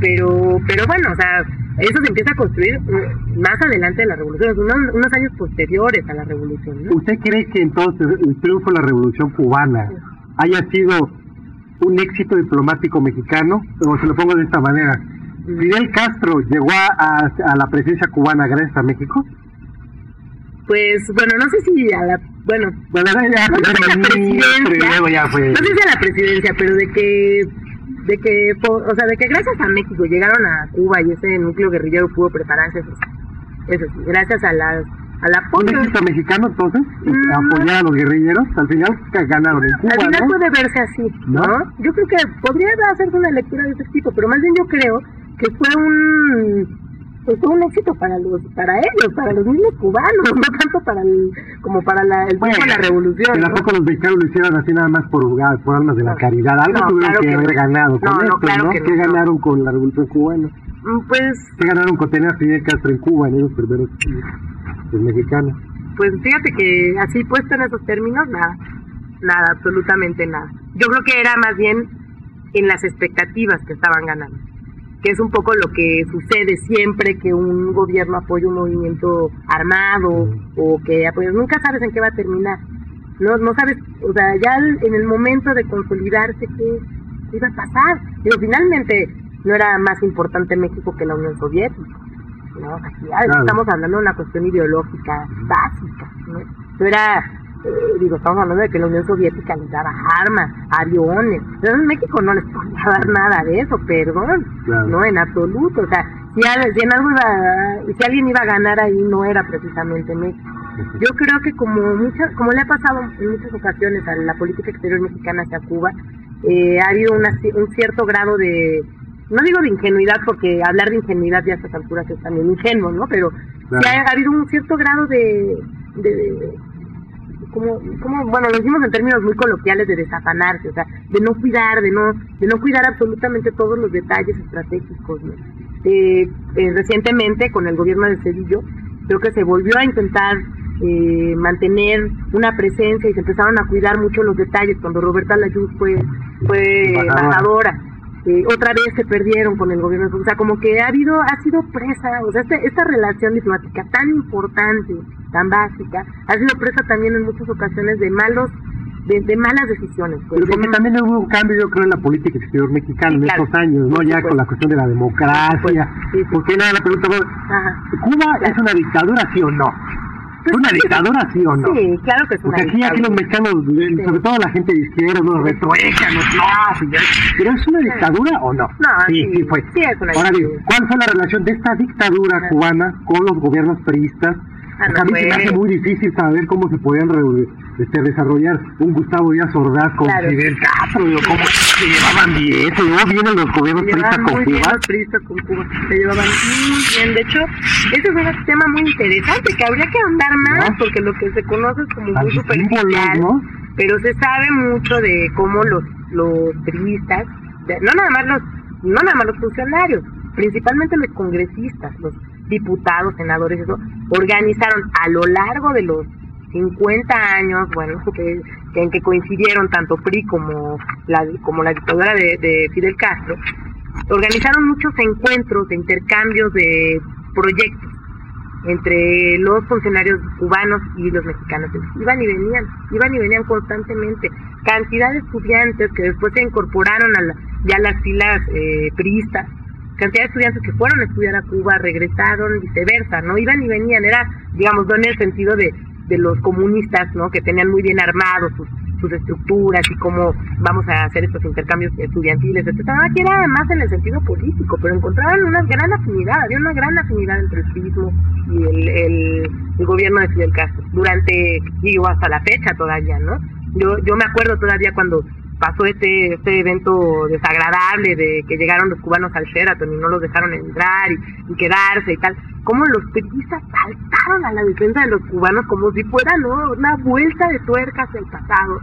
pero, pero bueno, o sea, eso se empieza a construir mm, más adelante de la revolución, unos, años posteriores a la revolución. ¿Usted cree que entonces el triunfo de la revolución cubana haya sido un éxito diplomático mexicano? O se lo pongo de esta manera. ¿Fidel Castro llegó a, a la presidencia cubana gracias a México? Pues bueno, no sé si a la bueno, bueno, ya, no sé si a la presidencia, ya fue. no sé si a la presidencia, pero de que de que, o sea, de que gracias a México llegaron a Cuba y ese núcleo guerrillero pudo prepararse, eso, eso sí, gracias a las a la ¿Un éxito mexicano entonces? Mm. ¿Apoyar a los guerrilleros? Al final ganaron en Cuba, Al final puede verse así, ¿no? Yo creo que podría hacerse una lectura de ese tipo, pero más bien yo creo que fue un pues fue un éxito para los para ellos, para los mismos cubanos, *laughs* no tanto para el como para la, el bueno, de la revolución. Tampoco los mexicanos lo hicieron así nada más por jugar, por armas de la caridad. Algo tuvieron que, haber ganado con esto, ¿no? ¿Qué ganaron con la revolución cubana? Mm, pues... ¿Qué ganaron con tener a Fidel Castro en Cuba en esos primeros los mexicanos? Pues fíjate que así puesto en esos términos, nada, nada, absolutamente nada. Yo creo que era más bien en las expectativas que estaban ganando que es un poco lo que sucede siempre que un gobierno apoya un movimiento armado o que apoya, nunca sabes en qué va a terminar. No, no sabes, o sea, ya en el momento de consolidarse qué, iba a pasar. Pero finalmente no era más importante México que la Unión Soviética. ¿no? Aquí estamos hablando de una cuestión ideológica básica. ¿no? no era eh, digo, estamos hablando de que la Unión Soviética les daba armas, aviones. Pero en México no les podía *laughs* dar nada de eso, perdón. No, en absoluto. O sea, si, si, en algo iba, si alguien iba a ganar ahí, no era precisamente México. Yo creo que como muchas, como le ha pasado en muchas ocasiones a la política exterior mexicana hacia Cuba, eh, ha habido una, un cierto grado de, no digo de ingenuidad, porque hablar de ingenuidad ya a estas alturas es también ingenuo, ¿no? Pero sí ha, habido un cierto grado de, de como, como, bueno, lo decimos en términos muy coloquiales de desafanarse, o sea, de no cuidar, de no, de no cuidar absolutamente todos los detalles estratégicos. Eh, recientemente, con el gobierno de Cedillo, creo que se volvió a intentar eh, mantener una presencia y se empezaron a cuidar mucho los detalles cuando Roberta Layuz fue, fue embajadora. Eh, otra vez se perdieron con el gobierno, o sea, como que ha habido, ha sido presa, o sea, este, esta relación diplomática tan importante, tan básica, ha sido presa también en muchas ocasiones de malos de, malas decisiones. Pues, Pero porque también hubo un cambio, yo creo, en la política exterior mexicana en estos años, ¿no? ya con la cuestión de la democracia. porque nada, la pregunta ¿Cuba es una dictadura, sí o no? ¿Es una dictadura, sí o no? Sí, claro que es una Porque aquí, aquí los mexicanos, sobre todo la gente de izquierda, nos retruecan, no, pero ¿es una dictadura o no? No, sí, sí, fue. Ahora digo, ¿cuál fue la relación de esta dictadura cubana con los gobiernos peristas Ah, no a mí se me hace muy difícil saber cómo se podían re- este, desarrollar un Gustavo Díaz Ordaz con Claro. Fidel Castro, digo, cómo se llevaban bien, se llevó bien en los gobiernos priistas llevaban con Cuba. priistas con Cuba. Se llevaban muy bien. De hecho, ese es un tema muy interesante que habría que ahondar más ¿No? porque lo que se conoce es como muy superficial. ¿no? Pero se sabe mucho de cómo los, los priistas, no nada más los, no nada más los funcionarios, principalmente los congresistas, los diputados, senadores, eso, organizaron a lo largo de los 50 años, bueno, que, en que coincidieron tanto PRI como la, como la dictadura de, de Fidel Castro, organizaron muchos encuentros de intercambios de proyectos entre los funcionarios cubanos y los mexicanos. Iban y venían, iban y venían constantemente. Cantidad de estudiantes que después se incorporaron a la- ya las filas eh, priistas, cantidad de estudiantes que fueron a estudiar a Cuba, regresaron, viceversa, ¿no? Iban y venían, era, digamos, no en el sentido de, de los comunistas, ¿no? Que tenían muy bien armados sus, sus estructuras y cómo vamos a hacer estos intercambios estudiantiles, etcétera. Aquí era más en el sentido político, pero encontraron una gran afinidad, había una gran afinidad entre el turismo y el, el, el gobierno de Fidel Castro, durante, digo, hasta la fecha todavía, ¿no? Yo, yo me acuerdo todavía cuando pasó este, este evento desagradable de que llegaron los cubanos al Sheraton y no los dejaron entrar y, quedarse y tal, como los periodistas saltaron a la defensa de los cubanos como si fuera ¿no? una vuelta de tuerca hacia el pasado,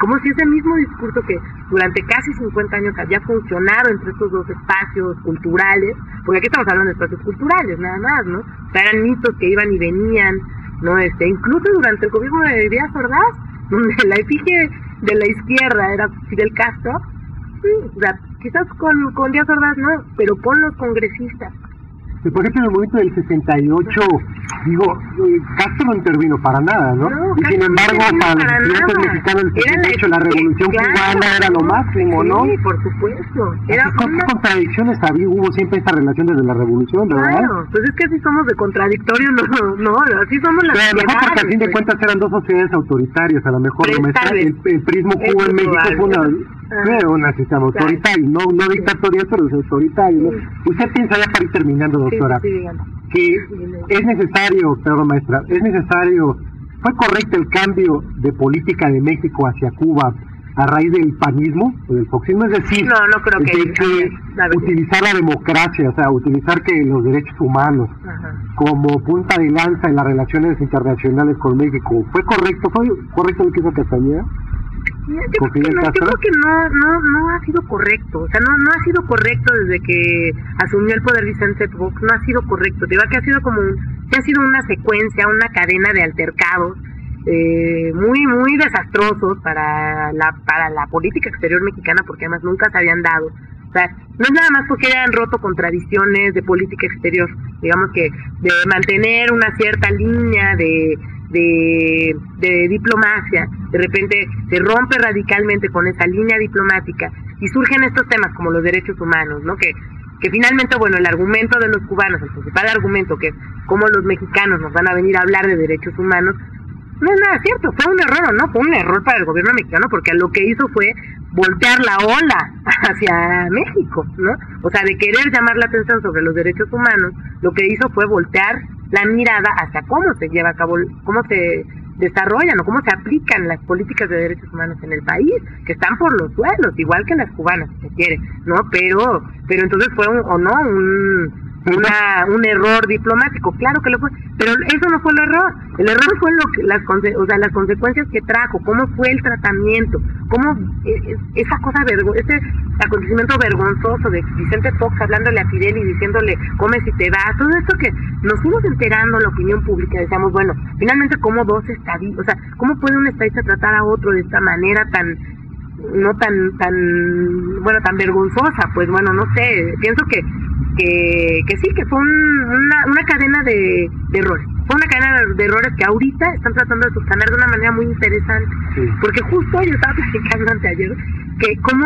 como si ese mismo discurso que durante casi 50 años había funcionado entre estos dos espacios culturales, porque aquí estamos hablando de espacios culturales nada más, ¿no? O sea, eran mitos que iban y venían, ¿no? Este, incluso durante el gobierno de Díaz Ordaz, *laughs* donde la efigie de la izquierda era Fidel Castro, sí, o sea, quizás con, con Díaz Ordaz no, pero con los congresistas. Por ejemplo, en el momento del 68, digo, eh, Castro no intervino para nada, ¿no? No, y sin no embargo, intervino para los estudiantes mexicanos la 68, la, revolución claro. cubana era lo máximo, ¿no? Sí, por supuesto. Era Así, ¿Qué una contradicciones había? Hubo siempre esta relación desde la revolución, ¿verdad? Claro, pues es que así somos de contradictorios, *laughs* no, no, así somos las Pero a lo mejor porque a fin de cuentas eran dos sociedades autoritarias, a lo mejor vez. el, el prismo Cuba en México fue una, Fue una sistema autoritario, no, no dictatorial, pero es autoritario. ¿no? Sí. Usted piensa ya para ir terminando, Sí, doctora, sí, que es necesario, doctora maestra, es necesario, ¿fue correcto el cambio de política de México hacia Cuba a raíz del panismo o del foxismo? Es decir, No, no creo que- de que la verdad. utilizar la democracia, o sea, utilizar que los derechos humanos Ajá. como punta de lanza en las relaciones internacionales con México. ¿Fue correcto? ¿Fue correcto lo que hizo Castañeda? Yo ¿Con creo que no, yo Castro? creo que no, no, no ha sido correcto, o sea, no, no ha sido correcto desde que asumió el poder Vicente Fox, no ha sido correcto, digo que ha sido como, que ha sido una secuencia, una cadena de altercados eh, muy, muy desastrosos para la, para la política exterior mexicana, porque además nunca se habían dado. O sea, no es nada más porque hayan roto con tradiciones de política exterior, digamos que de mantener una cierta línea de, de, diplomacia, de repente se rompe radicalmente con esa línea diplomática y surgen estos temas como los derechos humanos, ¿no? Que, que finalmente, bueno, el argumento de los cubanos, el principal argumento que es cómo los mexicanos nos van a venir a hablar de derechos humanos, no es nada cierto, fue un error, ¿o ¿no? Fue un error para el gobierno mexicano porque lo que hizo fue voltear la ola *laughs* hacia México, ¿no? O sea, de querer llamar la atención sobre los derechos humanos, lo que hizo fue voltear la mirada hacia cómo se lleva a cabo, cómo se desarrollan o cómo se aplican las políticas de derechos humanos en el país, que están por los suelos, igual que las cubanas, si se quiere, ¿no? Pero, pero entonces fue un, o no un una, un error diplomático, claro que lo fue, pero eso no fue el error, el error fue lo que, las, o sea, las consecuencias que trajo, cómo fue el tratamiento, cómo eh, eh, esa cosa, ese acontecimiento vergonzoso de Vicente Fox hablándole a Fidel y diciéndole, come si te vas, todo esto que nos fuimos enterando en la opinión pública, decíamos, bueno, finalmente cómo dos estadistas, o sea, cómo puede un estadista tratar a otro de esta manera tan no tan tan bueno tan vergonzosa pues bueno no sé pienso que que, que sí que fue un- una, una cadena de, de errores fue una cadena de, errores que ahorita están tratando de subsanar de una manera muy interesante Sí. porque justo yo estaba platicando anteayer que cómo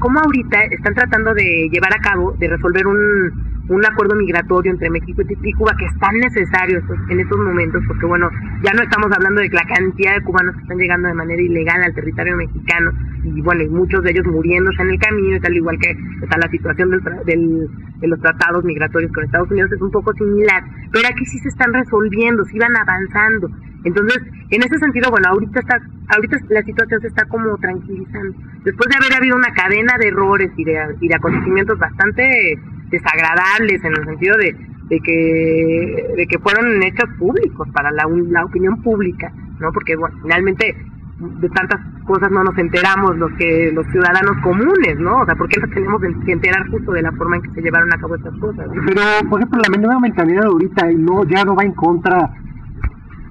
cómo ahorita están tratando de llevar a cabo de resolver un un acuerdo migratorio entre México y Cuba que es tan necesario en estos momentos, porque bueno, ya no estamos hablando de la cantidad de cubanos que están llegando de manera ilegal al territorio mexicano y bueno, y muchos de ellos muriéndose en el camino, tal igual que está la situación del, del, de los tratados migratorios con Estados Unidos es un poco similar, pero aquí sí se están resolviendo, sí van avanzando. Entonces, en ese sentido, bueno, ahorita está, ahorita la situación se está como tranquilizando. Después de haber habido una cadena de errores y de, y de acontecimientos bastante desagradables en el sentido de, de que de que fueron hechos públicos para la, la opinión pública, ¿no? Porque bueno, finalmente de tantas cosas no nos enteramos los que los ciudadanos comunes, ¿no? O sea, ¿por qué nos tenemos que enterar justo de la forma en que se llevaron a cabo estas cosas? Pero, por ejemplo, la nueva mentalidad ahorita no ya no va en contra,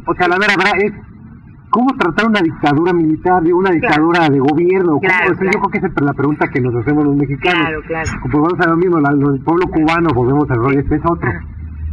o sea, la verdad es cómo tratar una dictadura militar, una dictadura de gobierno. Claro, Yo creo que esa es la pregunta que nos hacemos los mexicanos. Claro, claro. Pues vamos a lo mismo, la, el pueblo cubano, volvemos al rol, este es otro.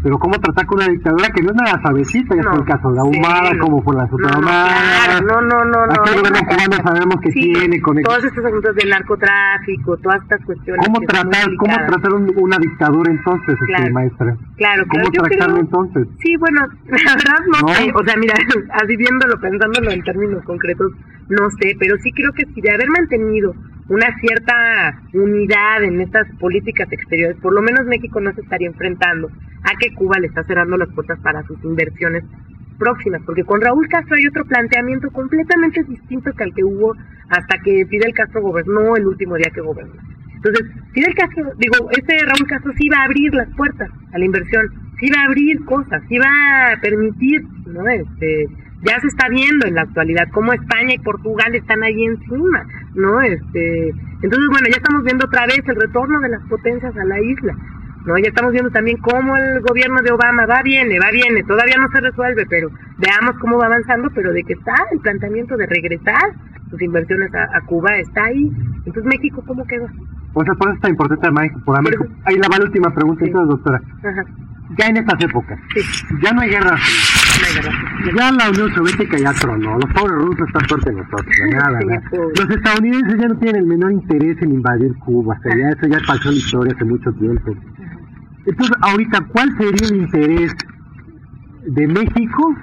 Pero cómo tratar con una dictadura que no es nada suavecita, ya No, fue el caso de la Humada, sí, como fue la No, no, no, no, no. Aquí el gobierno no, cubano sabemos que Sí, tiene con todos estos asuntos del narcotráfico, todas estas cuestiones. ¿Cómo tratar, cómo tratar un- una dictadura entonces, este, Claro. maestra? Claro, ¿Cómo claro, tratarlo creo- entonces? Sí, bueno, *laughs* la verdad no, ¿No? sé, o sea, mira, *laughs* así viéndolo, pensándolo en términos concretos, no sé, pero sí creo que si de haber mantenido una cierta unidad en estas políticas exteriores, por lo menos México no se estaría enfrentando a que Cuba le está cerrando las puertas para sus inversiones próximas, porque con Raúl Castro hay otro planteamiento completamente distinto que al que hubo hasta que Fidel Castro gobernó el último día que gobernó. Entonces, Fidel Castro, digo, este Raúl Castro sí va a abrir las puertas a la inversión, sí va a abrir cosas, sí va a permitir, ¿no? Este, ya se está viendo en la actualidad cómo España y Portugal están ahí encima, ¿no? Este, entonces, bueno, ya estamos viendo otra vez el retorno de las potencias a la isla. ¿no? Ya estamos viendo también cómo el gobierno de Obama va, viene, va, viene, todavía no se resuelve, pero veamos cómo va avanzando, pero de que está el planteamiento de regresar sus inversiones a, a Cuba, está ahí. Entonces, México, ¿cómo quedó? O sea, por eso está importante por América. Ahí la va la última pregunta, Sí. entonces, doctora. Ajá, Ya en estas épocas, sí, ya no hay guerra Ya la Unión Soviética ya tronó, los pobres rusos están peor que nosotros, nada. Los estadounidenses ya no tienen el menor interés en invadir Cuba, o sea, ya eso ya pasó en la historia hace mucho tiempo. Entonces, ahorita, ¿cuál sería el interés de México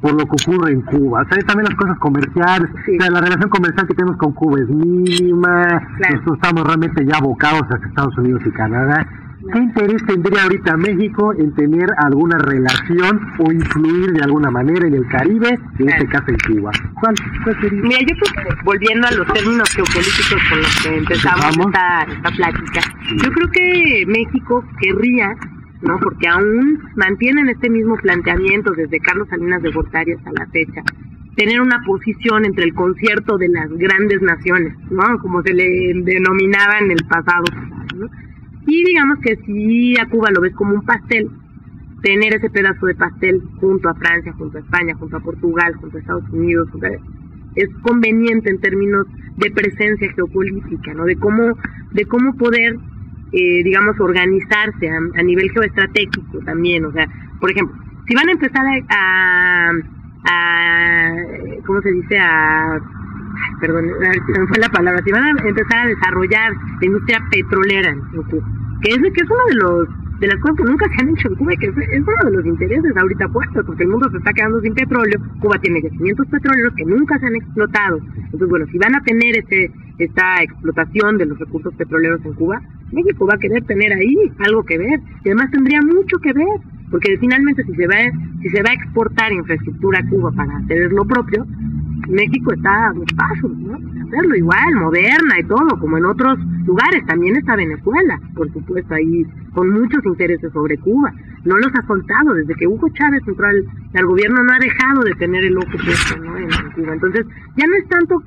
por lo que ocurre en Cuba? O sea, también las cosas comerciales, Sí. o sea, la relación comercial que tenemos con Cuba es mínima, Claro. nosotros estamos realmente ya abocados hacia Estados Unidos y Canadá. ¿Qué interés tendría ahorita México en tener alguna relación o influir de alguna manera en el Caribe, en este caso en Cuba? ¿Cuál, cuál sería? Mira, yo creo que volviendo a los términos geopolíticos con los que empezamos Empezamos. esta, esta plática, yo creo que México querría, ¿no? Porque aún mantienen este mismo planteamiento desde Carlos Salinas de Gortari hasta la fecha, tener una posición entre el concierto de las grandes naciones, ¿no? Como se le denominaba en el pasado, ¿no? Y digamos que si a Cuba lo ves como un pastel, tener ese pedazo de pastel junto a Francia, junto a España, junto a Portugal, junto a Estados Unidos, es conveniente en términos de presencia geopolítica, ¿no? De cómo, de cómo poder, eh, digamos, organizarse a, nivel geoestratégico también, o sea, por ejemplo, si van a empezar a, ¿cómo se dice? A, perdón, se me fue la palabra, si van a empezar a desarrollar la industria petrolera en Cuba, que es, que es uno de los de las cosas que nunca se han hecho en Cuba y que es, uno de los intereses ahorita puestos, porque el mundo se está quedando sin petróleo, Cuba tiene yacimientos petroleros que nunca se han explotado. Entonces, bueno, si van a tener este, esta explotación de los recursos petroleros en Cuba, México va a querer tener ahí algo que ver, y además tendría mucho que ver, porque finalmente si se va, si se va a exportar infraestructura a Cuba para hacer lo propio, México está a dos pasos, ¿no? Hacerlo igual, moderna y todo, como en otros lugares. También está Venezuela, por supuesto, ahí con muchos intereses sobre Cuba. No los ha soltado. Desde que Hugo Chávez entró al, gobierno no ha dejado de tener el ojo puesto ¿no? en, en Cuba. Entonces, ya no es tanto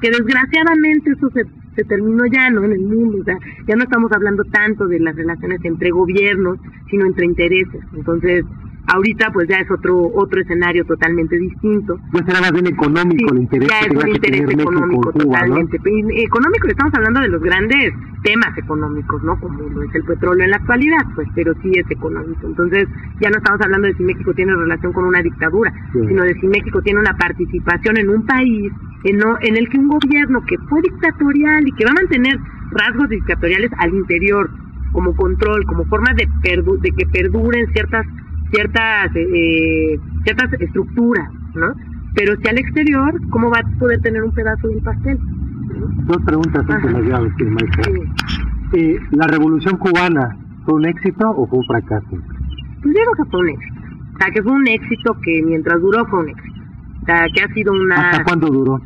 que desgraciadamente eso se, se terminó ya, ¿no? En el mundo. O sea, ya no estamos hablando tanto de las relaciones entre gobiernos, sino entre intereses. Entonces, ahorita pues ya es otro otro escenario totalmente distinto. Ya será más bien económico Sí, el interés ya que es un que interés económico Cuba, ¿no? totalmente. Y Económico, estamos hablando de los grandes temas económicos, ¿no? Como lo es el petróleo en la actualidad, pues, pero sí es económico. Entonces, ya no estamos hablando de si México tiene relación con una dictadura, Sí. sino de si México tiene una participación en un país en, no- en el que un gobierno que fue dictatorial y que va a mantener rasgos dictatoriales al interior como control, como forma de, perdu de que perduren ciertas ciertas eh, ciertas estructuras, ¿no? Pero si al exterior, ¿cómo va a poder tener un pedazo del pastel? Dos preguntas antes las llaves, maestra. Eh, ¿La revolución cubana fue un éxito o fue un fracaso? Pues yo creo que fue un éxito. O sea, que fue un éxito que mientras duró fue un éxito. O sea, que ha sido una... ¿Hasta cuándo duró?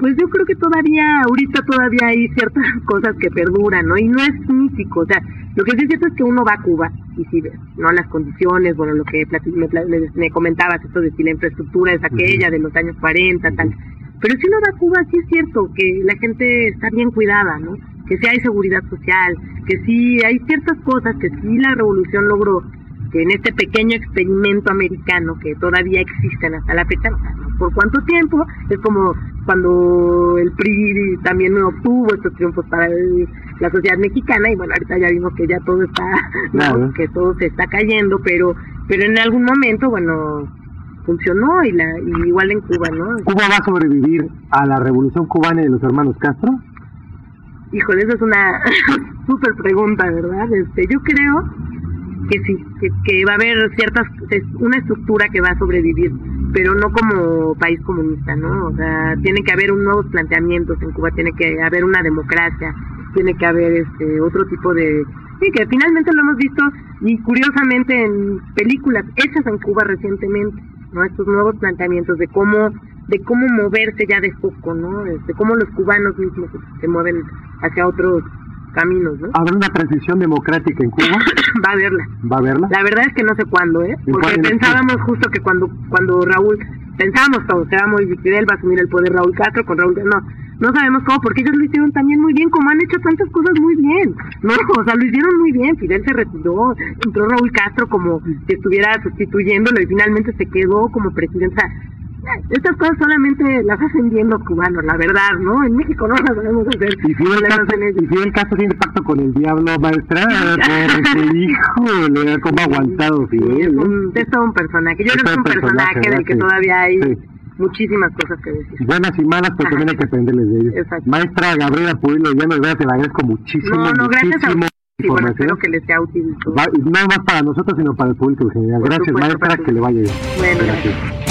Pues yo creo que todavía, ahorita todavía hay ciertas *laughs* cosas que perduran, ¿no? Y no es mítico, o sea, lo que sí es cierto es que uno va a Cuba y sí ve, ¿no? Las condiciones, bueno, lo que me, me, me comentabas, esto de si la infraestructura es aquella de los años 40, tal. Pero si uno va a Cuba, sí es cierto que la gente está bien cuidada, ¿no? Que sí hay seguridad social, que sí hay ciertas cosas que sí la revolución logró que en este pequeño experimento americano que todavía existen hasta la fecha, por cuánto tiempo, es como cuando el PRI también obtuvo estos triunfos para la sociedad mexicana y bueno, ahorita ya vimos que ya todo está, *laughs* que todo se está cayendo, pero pero en algún momento, bueno, funcionó y, la, igual en Cuba, ¿no? ¿Cuba va a sobrevivir a la revolución cubana y de los hermanos Castro? Híjole, esa es una *laughs* súper pregunta, ¿verdad? Este, yo creo que sí, que, va a haber ciertas, una estructura que va a sobrevivir, pero no como país comunista, ¿no? O sea, tiene que haber un nuevos planteamientos en Cuba, tiene que haber una democracia, tiene que haber este otro tipo de sí que finalmente lo hemos visto y curiosamente en películas hechas en Cuba recientemente no estos nuevos planteamientos de cómo de cómo moverse ya de foco no de cómo los cubanos mismos se mueven hacia otros caminos, ¿no? ¿Habrá una transición democrática en Cuba? *coughs* Va a haberla. ¿Va a haberla? La verdad es que no sé cuándo, ¿eh? Porque pensábamos justo que cuando cuando Raúl, pensábamos todos, muy Fidel va a asumir el poder Raúl Castro con Raúl, no, no sabemos cómo, porque ellos lo hicieron también muy bien, como han hecho tantas cosas muy bien, no, *laughs* o sea, lo hicieron muy bien, Fidel se retiró, entró Raúl Castro como si estuviera sustituyéndolo y finalmente se quedó como presidenta estas cosas solamente las hacen bien los cubanos, la verdad, ¿no? En México no las podemos hacer. Y si el caso, y si el caso tiene pacto con el diablo, maestra, porque hijo, le ha como aguantado Fidel. ¿no? Es todo un personaje. Yo creo que es un personaje, del que todavía hay muchísimas cosas que decir. Buenas y malas, pero también hay que aprenderles de ellos. Exacto. Maestra Gabriela Pueblo, ya nos te la agradezco muchísimo. No, no, gracias a Sí, bueno, espero que les sea útil. no más para nosotros, sino para el público en general. gracias, maestra, que le vaya bien. Bueno, gracias.